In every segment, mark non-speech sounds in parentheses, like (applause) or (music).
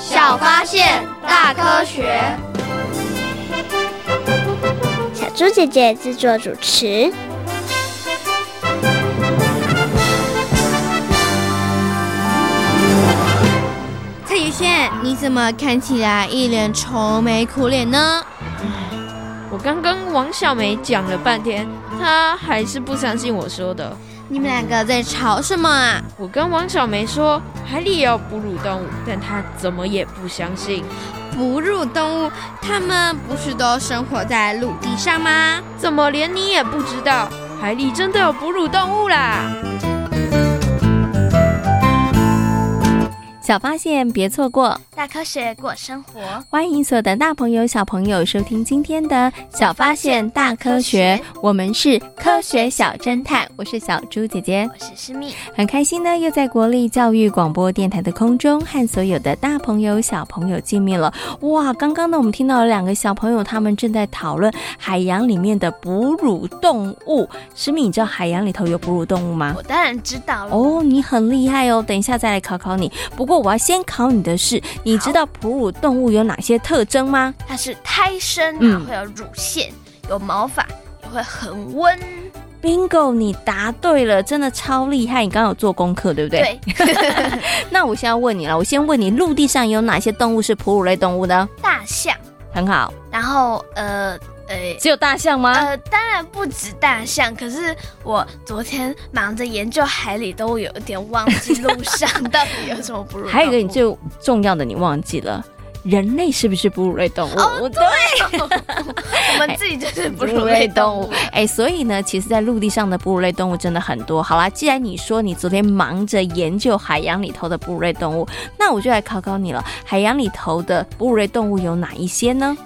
小发现，大科学。小猪姐姐制作主持。蔡宇轩，你怎么看起来一脸愁眉苦脸呢？我刚跟王小梅讲了半天，她还是不相信我说的。你们两个在吵什么啊？我跟王小梅说海里也有哺乳动物，但她怎么也不相信。哺乳动物，它们不是都生活在陆地上吗？怎么连你也不知道？海里真的有哺乳动物啦！小发现，别错过。大科学过生活，欢迎所有的大朋友、小朋友收听今天的《小发现大科学》，我们是科学小侦探，我是小猪姐姐，我是诗蜜，很开心呢，又在国立教育广播电台的空中和所有的大朋友、小朋友见面了。哇，刚刚呢，我们听到了两个小朋友，他们正在讨论海洋里面的哺乳动物。诗蜜，你知道海洋里头有哺乳动物吗？我当然知道了。哦，你很厉害哦，等一下再来考考你。不过我要先考你的是。你知道哺乳动物有哪些特征吗？它是胎生，然后会有乳腺，嗯、有毛发，也会恒温。Bingo，你答对了，真的超厉害！你刚刚有做功课，对不对？对。(laughs) 那我现在问你了，我先问你，陆地上有哪些动物是哺乳类动物呢？大象。很好。然后，呃。呃，只有大象吗？呃，当然不止大象。可是我昨天忙着研究海里，都有点忘记路上到底有什么哺乳。还有一个你最重要的，你忘记了，人类是不是哺乳类动物？哦，对，(laughs) 我们自己就是哺乳类动物。哎，所以呢，其实，在陆地上的哺乳类动物真的很多。好啦，既然你说你昨天忙着研究海洋里头的哺乳类动物，那我就来考考你了。海洋里头的哺乳类动物有哪一些呢？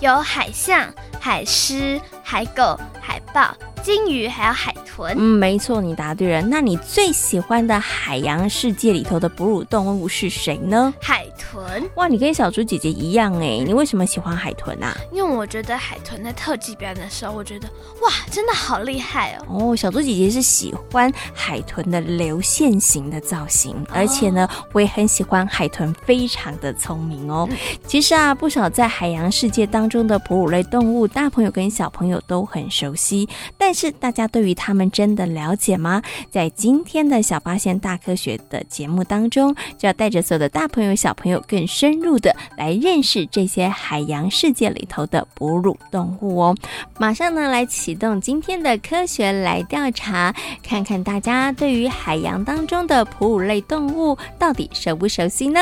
有海象、海狮、海狗、海豹。鲸鱼还有海豚，嗯，没错，你答对了。那你最喜欢的海洋世界里头的哺乳动物是谁呢？海豚。哇，你跟小猪姐姐一样哎，你为什么喜欢海豚啊？因为我觉得海豚在特技表演的时候，我觉得哇，真的好厉害哦。哦，小猪姐姐是喜欢海豚的流线型的造型，哦、而且呢，我也很喜欢海豚，非常的聪明哦。嗯、其实啊，不少在海洋世界当中的哺乳类动物，大朋友跟小朋友都很熟悉，但是大家对于他们真的了解吗？在今天的小发现大科学的节目当中，就要带着所有的大朋友小朋友更深入的来认识这些海洋世界里头的哺乳动物哦。马上呢，来启动今天的科学来调查，看看大家对于海洋当中的哺乳类动物到底熟不熟悉呢？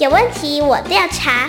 有问题我调查，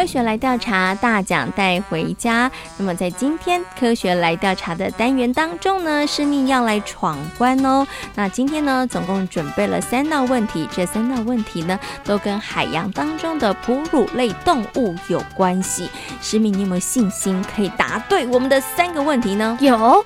科学来调查，大奖带回家。那么在今天科学来调查的单元当中呢，诗蜜要来闯关哦。那今天呢，总共准备了三道问题，这三道问题呢，都跟海洋当中的哺乳类动物有关系。诗蜜，你有没有信心可以答对我们的三个问题呢？有。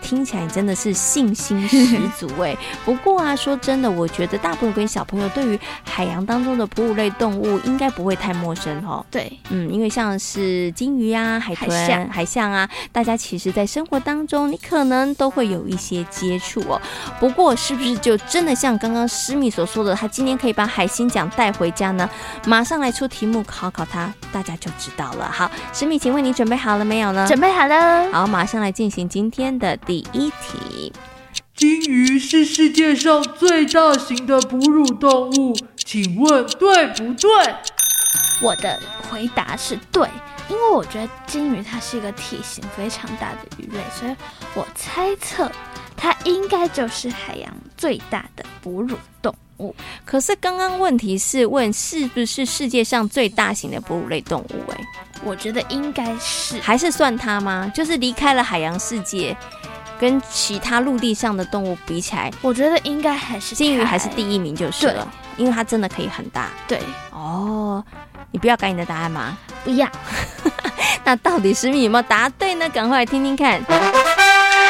听起来真的是信心十足哎。(laughs) 不过啊，说真的，我觉得大部分小朋友对于海洋当中的哺乳类动物应该不会太陌生哦。对，嗯，因为像是鲸鱼啊、海豚、海象，海象啊，大家其实在生活当中，你可能都会有一些接触哦。不过，是不是就真的像刚刚诗密所说的，他今天可以把海星奖带回家呢？马上来出题目考考他，大家就知道了。好，诗密，请问你准备好了没有呢？准备好了。好，马上来进行今天的第一题。鲸鱼是世界上最大型的哺乳动物，请问对不对？我的回答是对，因为我觉得鲸鱼它是一个体型非常大的鱼类，所以我猜测它应该就是海洋最大的哺乳动物。可是刚刚问题是问是不是世界上最大型的哺乳类动物？哎，我觉得应该是，还是算它吗？就是离开了海洋世界。跟其他陆地上的动物比起来，我觉得应该还是鲸鱼还是第一名就是了，因为它真的可以很大。对，哦，你不要改你的答案吗？不要。(laughs) 那到底是米有没有答对呢？赶快来听听看。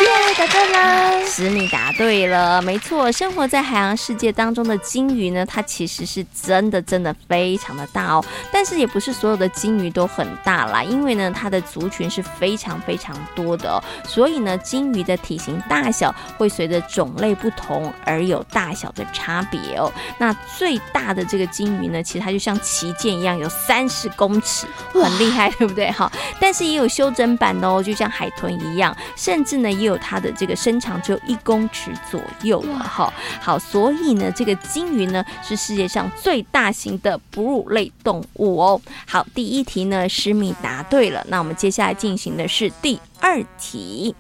耶，答对了！诗米答对了，没错。生活在海洋世界当中的鲸鱼呢，它其实是真的真的非常的大哦。但是也不是所有的鲸鱼都很大啦，因为呢，它的族群是非常非常多的哦。所以呢，鲸鱼的体型大小会随着种类不同而有大小的差别哦。那最大的这个鲸鱼呢，其实它就像旗舰一样，有三十公尺，很厉害，对不对？哈，但是也有修整版的哦，就像海豚一样，甚至呢也有。有它的这个身长只有一公尺左右了哈，好，所以呢，这个鲸鱼呢是世界上最大型的哺乳类动物哦。好，第一题呢，诗米答对了，那我们接下来进行的是第二题。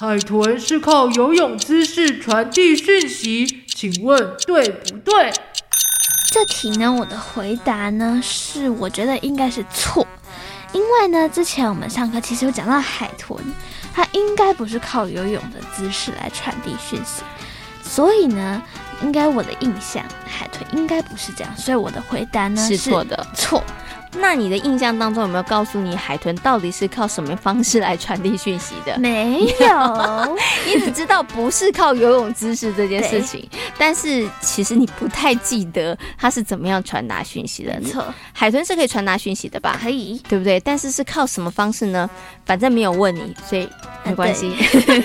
海豚是靠游泳姿势传递讯息，请问对不对？这题呢，我的回答呢是，我觉得应该是错，因为呢，之前我们上课其实有讲到海豚。它应该不是靠游泳的姿势来传递讯息，所以呢，应该我的印象，海豚应该不是这样，所以我的回答呢是错的，错。那你的印象当中有没有告诉你海豚到底是靠什么方式来传递讯息的？(laughs) 没有，(laughs) 你只知道不是靠游泳姿势这件事情，但是其实你不太记得它是怎么样传达讯息的。错，海豚是可以传达讯息的吧？可以，对不对？但是是靠什么方式呢？反正没有问你，所以没关系。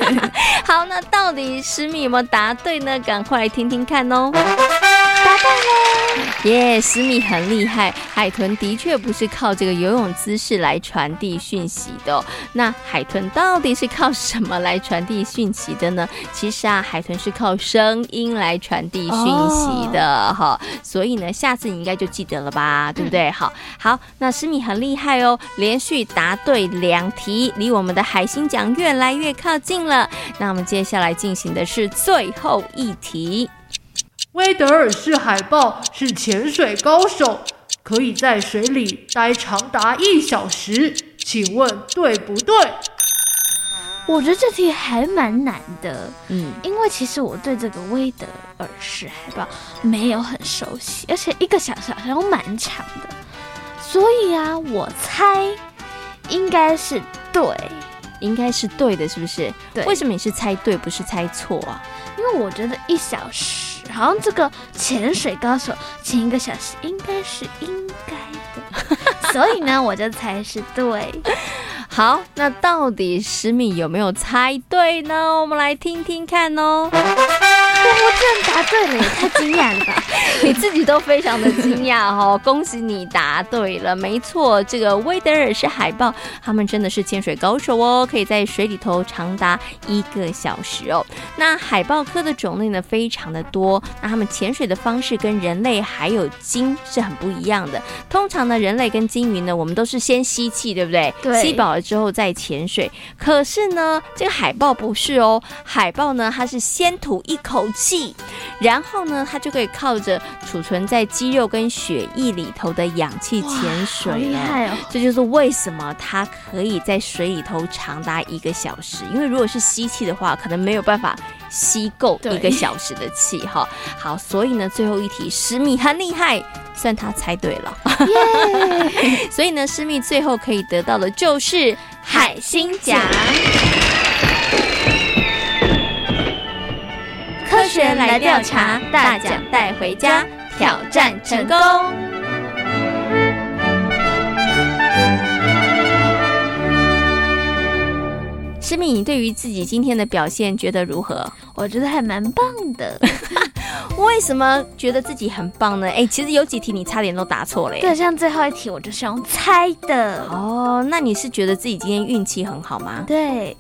(laughs) 好，那到底诗米有没有答对呢？赶快来听听看哦。答对了，耶！诗米很厉害，海豚的确不是靠这个游泳姿势来传递讯息的哦。那海豚到底是靠什么来传递讯息的呢？其实啊，海豚是靠声音来传递讯息的哈。Oh. 所以呢，下次你应该就记得了吧，对不对？好，好，那诗米很厉害哦，连续答对两题，离我们的海星奖越来越靠近了。那我们接下来进行的是最后一题。威德尔氏海豹是潜水高手，可以在水里待长达一小时，请问对不对？我觉得这题还蛮难的，嗯，因为其实我对这个威德尔氏海豹没有很熟悉，而且一个小时好像蛮长的，所以啊，我猜应该是对，应该是对的，是不是？对，为什么你是猜对，不是猜错啊？因为我觉得一小时。然后这个潜水高手潜一个小时应该是应该的，(laughs) 所以呢，我就猜是对。(laughs) 好，那到底十米有没有猜对呢？我们来听听看哦。我居然答对了，也太惊讶了吧！(laughs) 你自己都非常的惊讶哦，(laughs) 恭喜你答对了，没错，这个威德尔是海豹，他们真的是潜水高手哦，可以在水里头长达一个小时哦。那海豹科的种类呢，非常的多，那他们潜水的方式跟人类还有鲸是很不一样的。通常呢，人类跟鲸鱼呢，我们都是先吸气，对不对？对。吸饱了之后再潜水，可是呢，这个海豹不是哦，海豹呢，它是先吐一口气，然后呢，它就可以靠着储存在肌肉跟血液里头的氧气潜水。厉害哦！这就是为什么它可以在水里头长达一个小时。因为如果是吸气的话，可能没有办法吸够一个小时的气哈。好，所以呢，最后一题，诗米很厉害，算他猜对了。(laughs) 所以呢，诗米最后可以得到的就是海星奖。学来调查，大奖带回家，挑战成功。诗敏，你对于自己今天的表现觉得如何？我觉得还蛮棒的。(laughs) 为什么觉得自己很棒呢？哎，其实有几题你差点都答错了耶。对，像最后一题，我就是用猜的。哦，那你是觉得自己今天运气很好吗？对。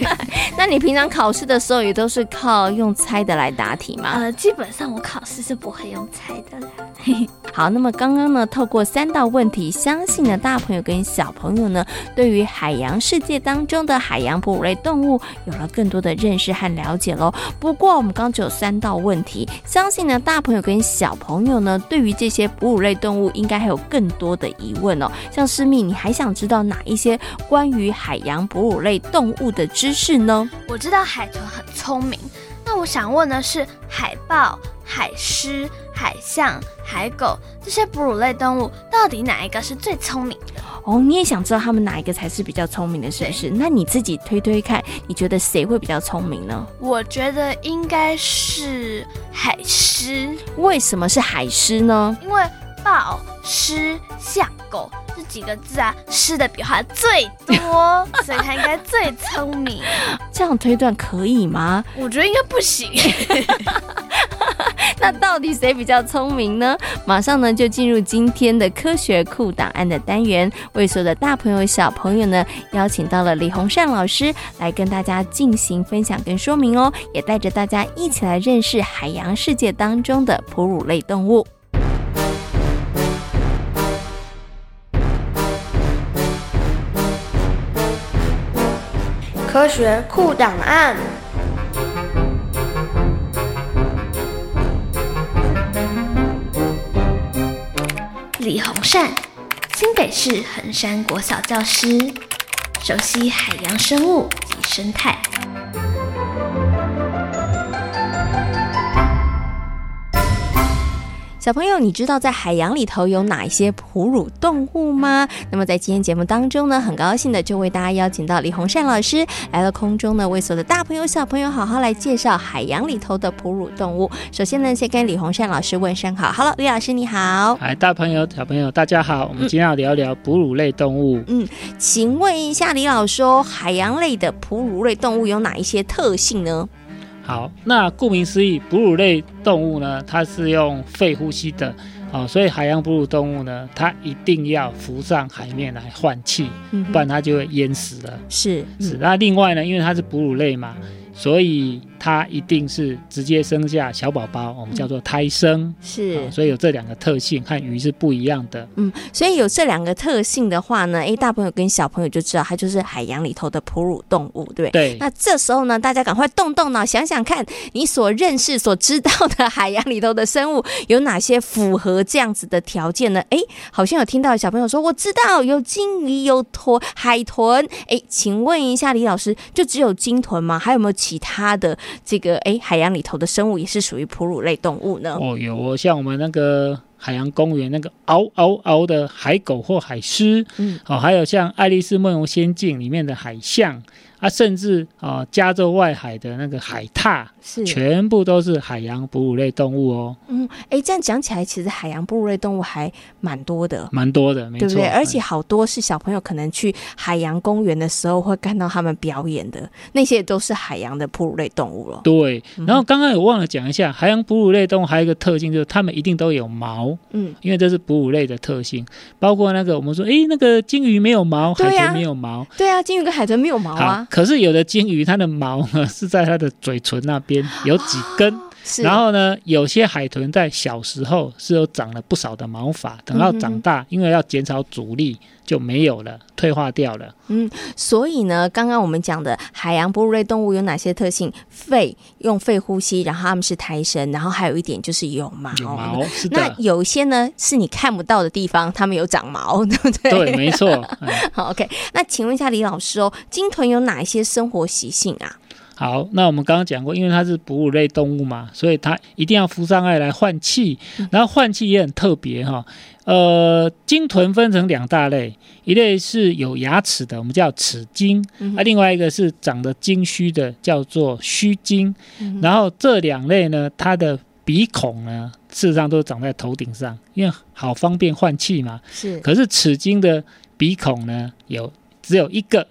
(laughs) 那你平常考试的时候也都是靠用猜的来答题吗？呃，基本上我考试是不会用猜的啦。(laughs) 好，那么刚刚呢，透过三道问题，相信呢大朋友跟小朋友呢，对于海洋世界当中的海洋哺乳类动物有了更多的认识和了解喽。不过我们刚刚只有三道问题，相信呢大朋友跟小朋友呢，对于这些哺乳类动物应该还有更多的疑问哦。像思密，你还想知道哪一些关于海洋哺乳类动物的知识呢？我知道海豚很聪明，那我想问的是海豹、海狮、海象、海狗这些哺乳类动物，到底哪一个是最聪明的？哦，你也想知道它们哪一个才是比较聪明的，是不是？那你自己推推看，你觉得谁会比较聪明呢？我觉得应该是海狮。为什么是海狮呢？因为豹、狮、象、狗这几个字啊，狮的笔画最多，(laughs) 所以它应该最聪明。这样推断可以吗？我觉得应该不行。(laughs) 那到底谁比较聪明呢？马上呢就进入今天的科学库档案的单元，为所有的大朋友小朋友呢邀请到了李洪善老师来跟大家进行分享跟说明哦，也带着大家一起来认识海洋世界当中的哺乳类动物。科学库档案。李洪善，新北市衡山国小教师，熟悉海洋生物及生态。小朋友，你知道在海洋里头有哪一些哺乳动物吗？那么在今天节目当中呢，很高兴的就为大家邀请到李洪善老师来到空中呢，为所有的大朋友小朋友好好来介绍海洋里头的哺乳动物。首先呢，先跟李洪善老师问声好，Hello，李老师你好。嗨，大朋友小朋友大家好，我们今天要聊聊哺乳类动物。嗯，请问一下李老师哦，海洋类的哺乳类动物有哪一些特性呢？好，那顾名思义，哺乳类动物呢，它是用肺呼吸的，哦，所以海洋哺乳动物呢，它一定要浮上海面来换气，嗯、不然它就会淹死了。是是，那另外呢，因为它是哺乳类嘛，所以。它一定是直接生下小宝宝，我们叫做胎生，嗯、是、哦，所以有这两个特性，和鱼是不一样的。嗯，所以有这两个特性的话呢，诶，大朋友跟小朋友就知道它就是海洋里头的哺乳动物，对不对？对。那这时候呢，大家赶快动动脑，想想看你所认识、所知道的海洋里头的生物有哪些符合这样子的条件呢？诶，好像有听到小朋友说，我知道有鲸鱼、有豚、海豚。诶，请问一下李老师，就只有鲸豚吗？还有没有其他的？这个哎，海洋里头的生物也是属于哺乳类动物呢。哦，有哦，像我们那个海洋公园那个嗷嗷嗷的海狗或海狮，嗯，哦，还有像《爱丽丝梦游仙境》里面的海象。啊，甚至啊，加州外海的那个海獭，是全部都是海洋哺乳类动物哦。嗯，哎、欸，这样讲起来，其实海洋哺乳类动物还蛮多的，蛮多的，没错，对不对？而且好多是小朋友可能去海洋公园的时候会看到他们表演的，那些都是海洋的哺乳类动物了。对，然后刚刚有忘了讲一下，海洋哺乳类动物还有一个特性，就是它们一定都有毛。嗯，因为这是哺乳类的特性，包括那个我们说，哎、欸，那个鲸鱼没有毛，海豚没有毛。对啊，鲸鱼跟海豚没有毛啊。可是有的鲸鱼，它的毛呢是在它的嘴唇那边有几根，然后呢，有些海豚在小时候是有长了不少的毛发，等到长大，因为要减少阻力。就没有了，退化掉了。嗯，所以呢，刚刚我们讲的海洋哺乳类动物有哪些特性？肺用肺呼吸，然后它们是胎生，然后还有一点就是有毛。有毛，是的。那有一些呢，是你看不到的地方，它们有长毛，对 (laughs) 不对？对，没错。好，OK。那请问一下李老师哦，鲸豚有哪一些生活习性啊？好，那我们刚刚讲过，因为它是哺乳类动物嘛，所以它一定要浮上岸来换气，然后换气也很特别哈。呃，鲸豚分成两大类，一类是有牙齿的，我们叫齿鲸，啊，另外一个是长得鲸须的，叫做须鲸。然后这两类呢，它的鼻孔呢，事实上都长在头顶上，因为好方便换气嘛。是。可是齿鲸的鼻孔呢，有只有一个。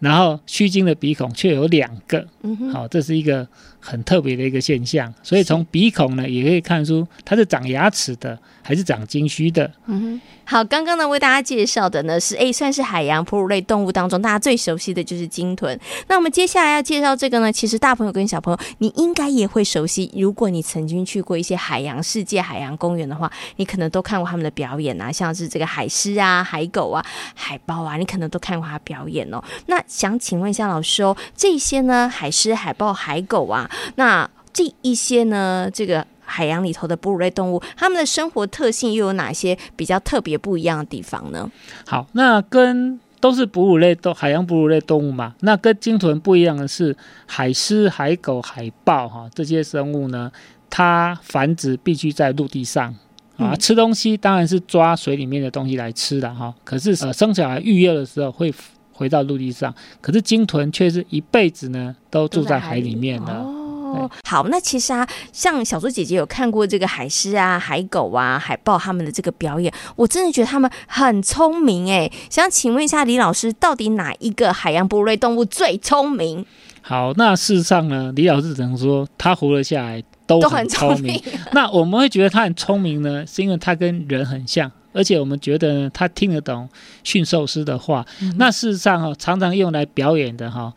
然后须鲸的鼻孔却有两个，嗯哼，好，这是一个很特别的一个现象。所以从鼻孔呢，也可以看出它是长牙齿的还是长鲸须的。嗯哼。好，刚刚呢为大家介绍的呢是诶，算是海洋哺乳类动物当中大家最熟悉的就是鲸豚。那我们接下来要介绍这个呢，其实大朋友跟小朋友你应该也会熟悉。如果你曾经去过一些海洋世界、海洋公园的话，你可能都看过他们的表演啊，像是这个海狮啊、海狗啊、海豹啊，你可能都看过他表演哦。那想请问一下老师哦，这些呢海狮、海豹、海狗啊，那这一些呢这个。海洋里头的哺乳类动物，它们的生活特性又有哪些比较特别不一样的地方呢？好，那跟都是哺乳类动海洋哺乳类动物嘛，那跟鲸豚不一样的是，海狮、海狗、海豹哈这些生物呢，它繁殖必须在陆地上啊，吃东西当然是抓水里面的东西来吃的哈。可是呃，生小孩育幼的时候会回到陆地上，可是鲸豚却是一辈子呢都住在海里面的。哦，好，那其实啊，像小猪姐姐有看过这个海狮啊、海狗啊、海豹他们的这个表演，我真的觉得他们很聪明哎。想请问一下李老师，到底哪一个海洋哺乳类动物最聪明？好，那事实上呢，李老师只能说他活了下来都很聪明。那我们会觉得他很聪明呢，是因为他跟人很像，而且我们觉得呢，他听得懂驯兽师的话。嗯、那事实上哈，常常用来表演的哈。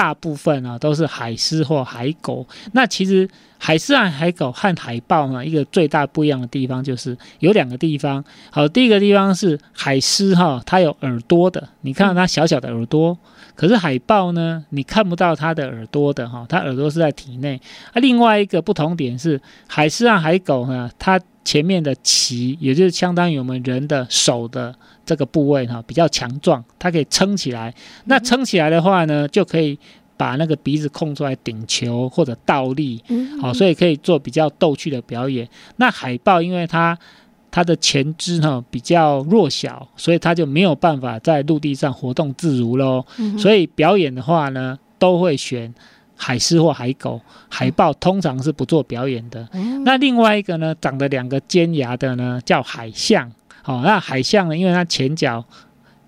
大部分啊都是海狮或海狗。那其实海狮和海狗和海豹呢，一个最大不一样的地方就是有两个地方。好，第一个地方是海狮哈，它有耳朵的，你看到它小小的耳朵。可是海豹呢，你看不到它的耳朵的哈，它耳朵是在体内。啊，另外一个不同点是海狮啊海狗呢，它前面的鳍，也就是相当于我们人的手的。这个部位哈比较强壮，它可以撑起来。那撑起来的话呢，就可以把那个鼻子空出来顶球或者倒立，好，所以可以做比较逗趣的表演。那海豹因为它它的前肢呢比较弱小，所以它就没有办法在陆地上活动自如喽。所以表演的话呢，都会选海狮或海狗。海豹通常是不做表演的。那另外一个呢，长了两个尖牙的呢，叫海象。好，那海象呢？因为它前脚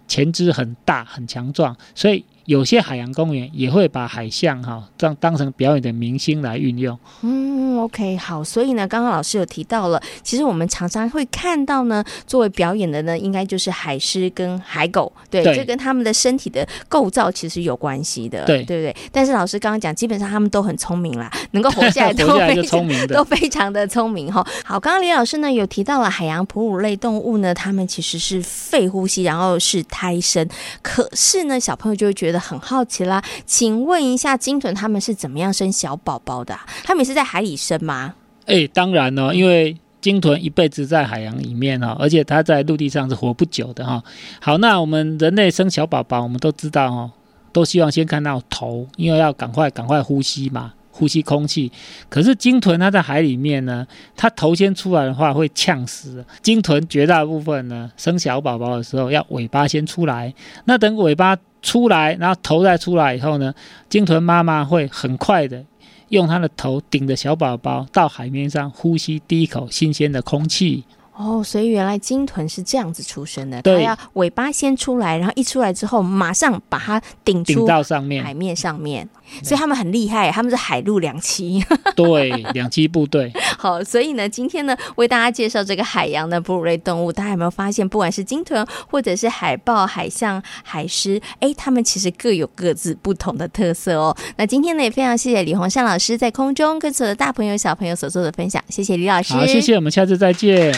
前肢很大很强壮，所以有些海洋公园也会把海象哈当当成表演的明星来运用。嗯，OK，好。所以呢，刚刚老师有提到了，其实我们常常会看到呢，作为表演的呢，应该就是海狮跟海狗。对，这跟他们的身体的构造其实有关系的。对，对不对？但是老师刚刚讲，基本上他们都很聪明啦，能够活下来 (laughs) 都非常聪明的，(laughs) 都非常的聪明哈。好，刚刚李老师呢有提到了海洋哺乳类动物呢，他们其实是肺呼吸，然后是胎生。可是呢，小朋友就会觉得很好奇啦，请问一下，鲸豚他们是怎么样生小宝宝的啊？他们是在海里生吗？哎，当然了，因为。鲸豚一辈子在海洋里面哈，而且它在陆地上是活不久的哈。好，那我们人类生小宝宝，我们都知道哦，都希望先看到头，因为要赶快赶快呼吸嘛，呼吸空气。可是鲸豚它在海里面呢，它头先出来的话会呛死。鲸豚绝大部分呢，生小宝宝的时候要尾巴先出来，那等尾巴出来，然后头再出来以后呢，鲸豚妈妈会很快的。用它的头顶着小宝宝到海面上呼吸第一口新鲜的空气。哦，所以原来鲸豚是这样子出生的，对，它要尾巴先出来，然后一出来之后马上把它顶出到上面海面上面。所以他们很厉害，他们是海陆两栖。(laughs) 对，两栖部队。(laughs) 好，所以呢，今天呢，为大家介绍这个海洋的哺乳类动物，大家有没有发现，不管是鲸豚，或者是海豹、海象、海狮，哎，他们其实各有各自不同的特色哦。那今天呢，也非常谢谢李洪善老师在空中跟所有的大朋友小朋友所做的分享，谢谢李老师。好，谢谢，我们下次再见。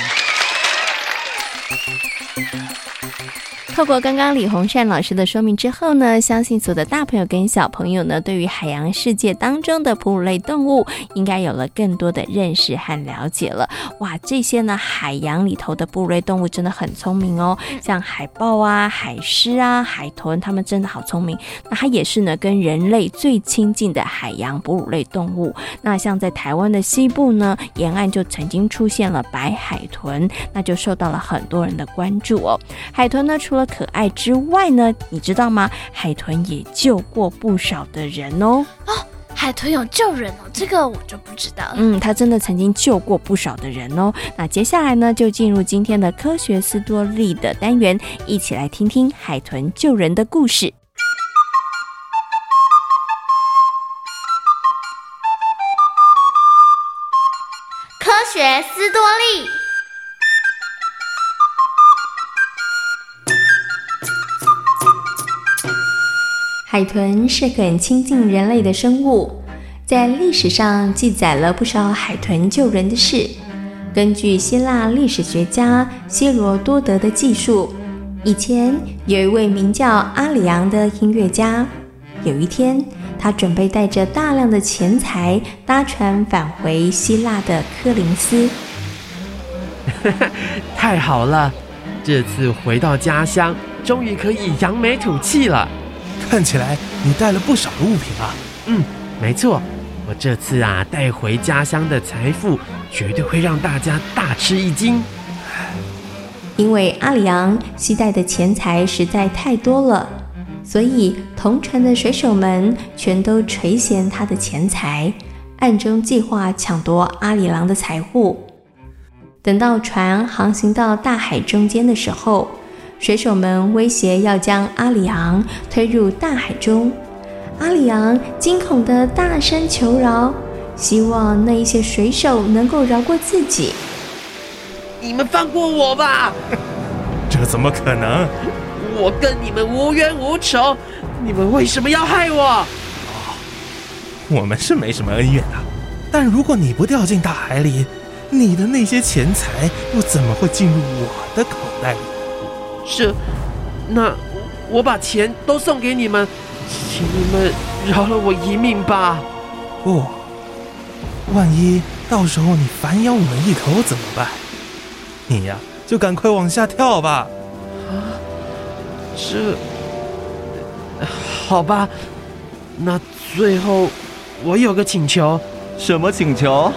Thank you. 透过刚刚李洪善老师的说明之后呢，相信所有的大朋友跟小朋友呢，对于海洋世界当中的哺乳类动物，应该有了更多的认识和了解了。哇，这些呢，海洋里头的哺乳类动物真的很聪明哦，像海豹啊、海狮啊、海豚，它们真的好聪明。那它也是呢，跟人类最亲近的海洋哺乳类动物。那像在台湾的西部呢，沿岸就曾经出现了白海豚，那就受到了很多人的关注哦。海豚呢，除了可爱之外呢，你知道吗？海豚也救过不少的人哦。哦，海豚有救人哦，这个我就不知道了。嗯，它真的曾经救过不少的人哦。那接下来呢，就进入今天的科学斯多利的单元，一起来听听海豚救人的故事。科学斯多利。海豚是很亲近人类的生物，在历史上记载了不少海豚救人的事。根据希腊历史学家希罗多德的记述，以前有一位名叫阿里昂的音乐家，有一天他准备带着大量的钱财搭船返回希腊的科林斯。(laughs) 太好了，这次回到家乡，终于可以扬眉吐气了。看起来你带了不少的物品啊。嗯，没错，我这次啊带回家乡的财富，绝对会让大家大吃一惊。因为阿里昂携带的钱财实在太多了，所以同船的水手们全都垂涎他的钱财，暗中计划抢夺阿里昂的财物。等到船航行到大海中间的时候，水手们威胁要将阿里昂推入大海中，阿里昂惊恐地大声求饶，希望那一些水手能够饶过自己。你们放过我吧！(laughs) 这怎么可能？我跟你们无冤无仇，你们为什么要害我？哦，我们是没什么恩怨的，但如果你不掉进大海里，你的那些钱财又怎么会进入我的口袋里？是，那我把钱都送给你们，请你们饶了我一命吧。不，万一到时候你反咬我们一口怎么办？你呀，就赶快往下跳吧。啊，这，好吧。那最后我有个请求。什么请求？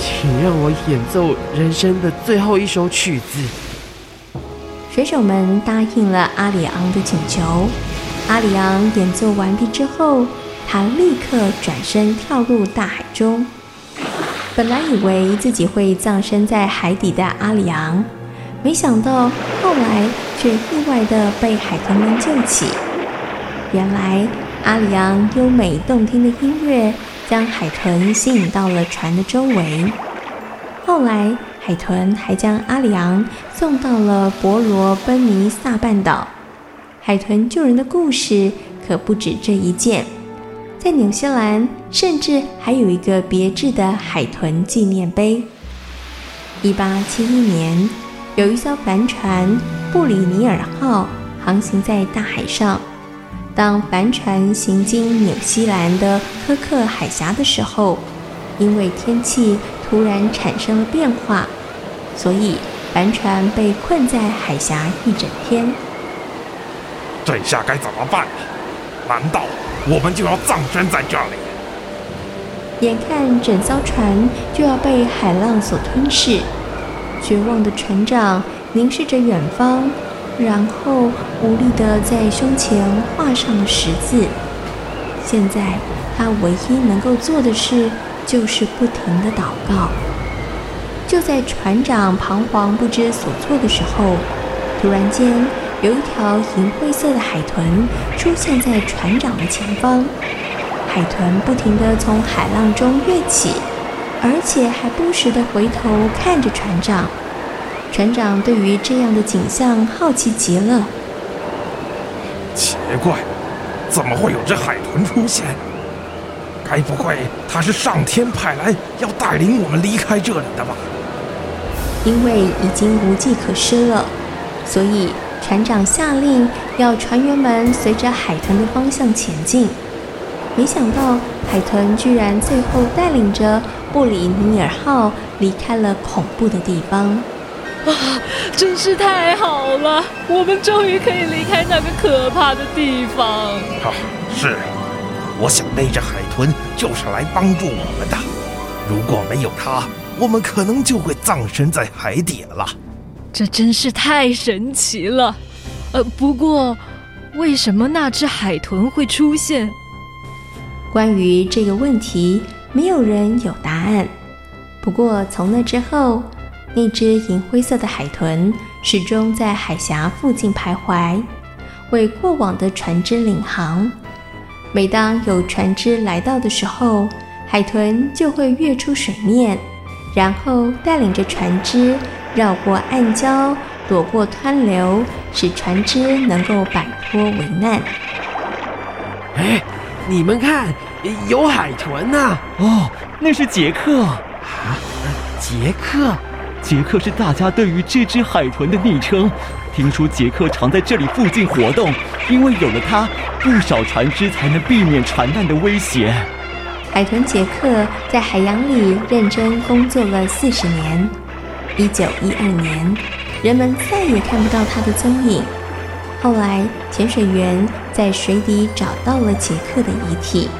请让我演奏人生的最后一首曲子。水手们答应了阿里昂的请求。阿里昂演奏完毕之后，他立刻转身跳入大海中。本来以为自己会葬身在海底的阿里昂，没想到后来却意外地被海豚们救起。原来阿里昂优美动听的音乐将海豚吸引到了船的周围。后来，海豚还将阿里昂送到了博罗奔尼撒半岛。海豚救人的故事可不止这一件，在纽西兰甚至还有一个别致的海豚纪念碑。一八七一年，有一艘帆船“布里尼尔号”航行在大海上。当帆船行经纽西兰的科克海峡的时候，因为天气，突然产生了变化，所以帆船被困在海峡一整天。这下该怎么办？难道我们就要葬身在这里？眼看整艘船就要被海浪所吞噬，绝望的船长凝视着远方，然后无力地在胸前画上了十字。现在他唯一能够做的事，就是不停的祷告。就在船长彷徨不知所措的时候，突然间有一条银灰色的海豚出现在船长的前方。海豚不停地从海浪中跃起，而且还不时的回头看着船长。船长对于这样的景象好奇极了。奇怪，怎么会有只海豚出现？该不会他是上天派来要带领我们离开这里的吧？因为已经无计可施了，所以船长下令要船员们随着海豚的方向前进。没想到海豚居然最后带领着布里尼尔号离开了恐怖的地方。啊，真是太好了！我们终于可以离开那个可怕的地方。啊，是，我想背着海豚就是来帮助我们的。如果没有它，我们可能就会葬身在海底了。这真是太神奇了。呃，不过，为什么那只海豚会出现？关于这个问题，没有人有答案。不过从那之后，那只银灰色的海豚始终在海峡附近徘徊，为过往的船只领航。每当有船只来到的时候，海豚就会跃出水面，然后带领着船只绕过暗礁，躲过湍流，使船只能够摆脱危难。哎。你们看，有海豚呐、哦，那是杰克啊！杰克，杰克是大家对于这只海豚的昵称。听说杰克常在这里附近活动，因为有了他，不少船只才能避免船难的威胁。海豚杰克在海洋里认真工作了四十年。一九一二年，人们再也看不到他的踪影。后来，潜水员在水底找到了杰克的遗体。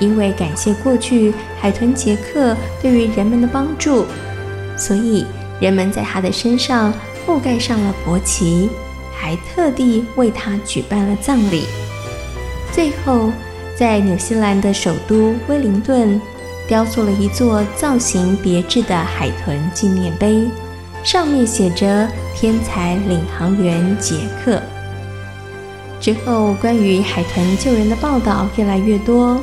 因为感谢过去海豚杰克对于人们的帮助，所以人们在他的身上覆盖上了国旗，还特地为他举办了葬礼。最后，在纽西兰的首都威灵顿，雕塑了一座造型别致的海豚纪念碑。上面写着“天才领航员杰克”。之后，关于海豚救人的报道越来越多。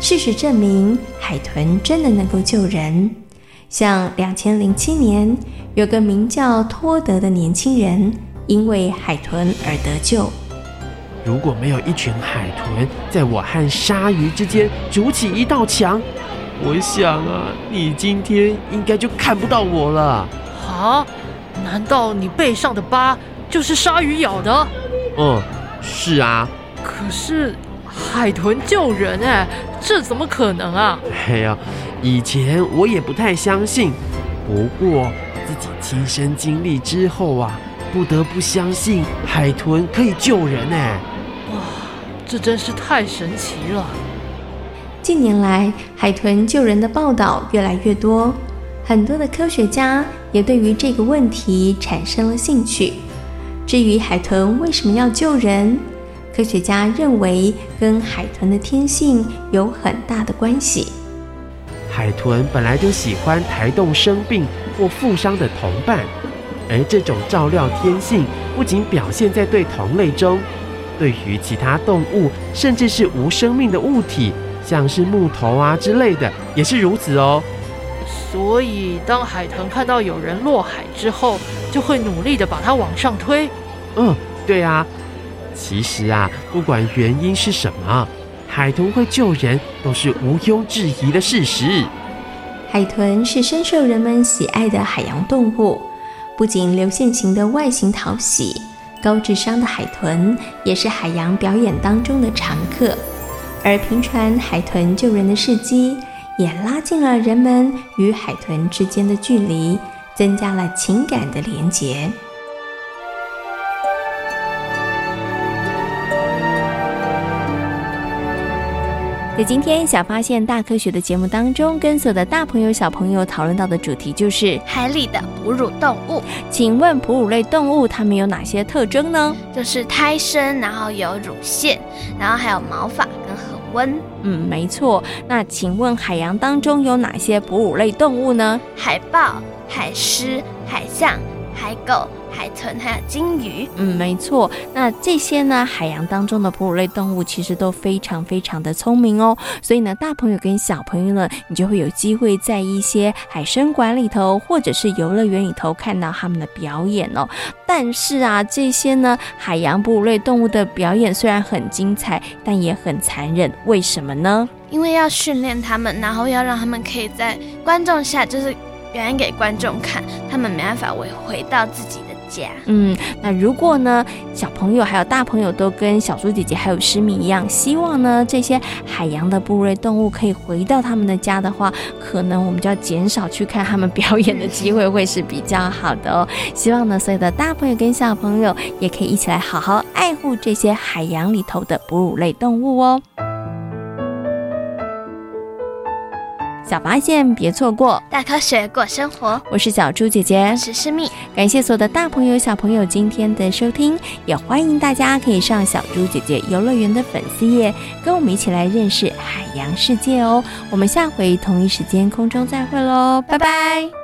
事实证明，海豚真的能够救人。像两千零七年，有个名叫托德的年轻人，因为海豚而得救。如果没有一群海豚在我和鲨鱼之间筑起一道墙，我想啊，你今天应该就看不到我了。啊？难道你背上的疤就是鲨鱼咬的？嗯，是啊。可是海豚救人哎，这怎么可能啊？哎呀，以前我也不太相信，不过自己亲身经历之后啊，不得不相信海豚可以救人哎。哇，这真是太神奇了！近年来，海豚救人的报道越来越多。很多的科学家也对于这个问题产生了兴趣。至于海豚为什么要救人，科学家认为跟海豚的天性有很大的关系。海豚本来就喜欢抬动生病或负伤的同伴，而这种照料天性不仅表现在对同类中，对于其他动物，甚至是无生命的物体，像是木头啊之类的，也是如此哦。所以，当海豚看到有人落海之后，就会努力的把它往上推。嗯，对啊。其实啊，不管原因是什么，海豚会救人都是毋庸置疑的事实。海豚是深受人们喜爱的海洋动物，不仅流线型的外形讨喜，高智商的海豚也是海洋表演当中的常客。而频传海豚救人的事迹，也拉近了人们与海豚之间的距离，增加了情感的连结。在今天小发现大科学的节目当中，跟所有的大朋友小朋友讨论到的主题就是海里的哺乳动物。请问哺乳类动物它们有哪些特征呢？就是胎生，然后有乳腺，然后还有毛发跟恒温。嗯，没错。那请问海洋当中有哪些哺乳类动物呢？海豹、海狮、海象、海狗。海豚还有鲸鱼，嗯，没错。那这些呢，海洋当中的哺乳类动物其实都非常非常的聪明哦。所以呢，大朋友跟小朋友呢，你就会有机会在一些海参馆里头，或者是游乐园里头看到他们的表演哦。但是啊，这些呢，海洋哺乳类动物的表演虽然很精彩，但也很残忍。为什么呢？因为要训练他们，然后要让他们可以在观众下，就是表演给观众看，他们没办法回回到自己的。家。嗯，那如果呢，小朋友还有大朋友都跟小猪姐姐还有诗敏一样，希望呢这些海洋的哺乳类动物可以回到他们的家的话，可能我们就要减少去看他们表演的机会，会是比较好的哦。希望呢，所有的大朋友跟小朋友也可以一起来好好爱护这些海洋里头的哺乳类动物哦。小发现，别错过大科学过生活。我是小猪姐姐，我是诗蜜。感谢所有的大朋友、小朋友今天的收听，也欢迎大家可以上小猪姐姐游乐园的粉丝页，跟我们一起来认识海洋世界哦。我们下回同一时间空中再会喽，拜拜。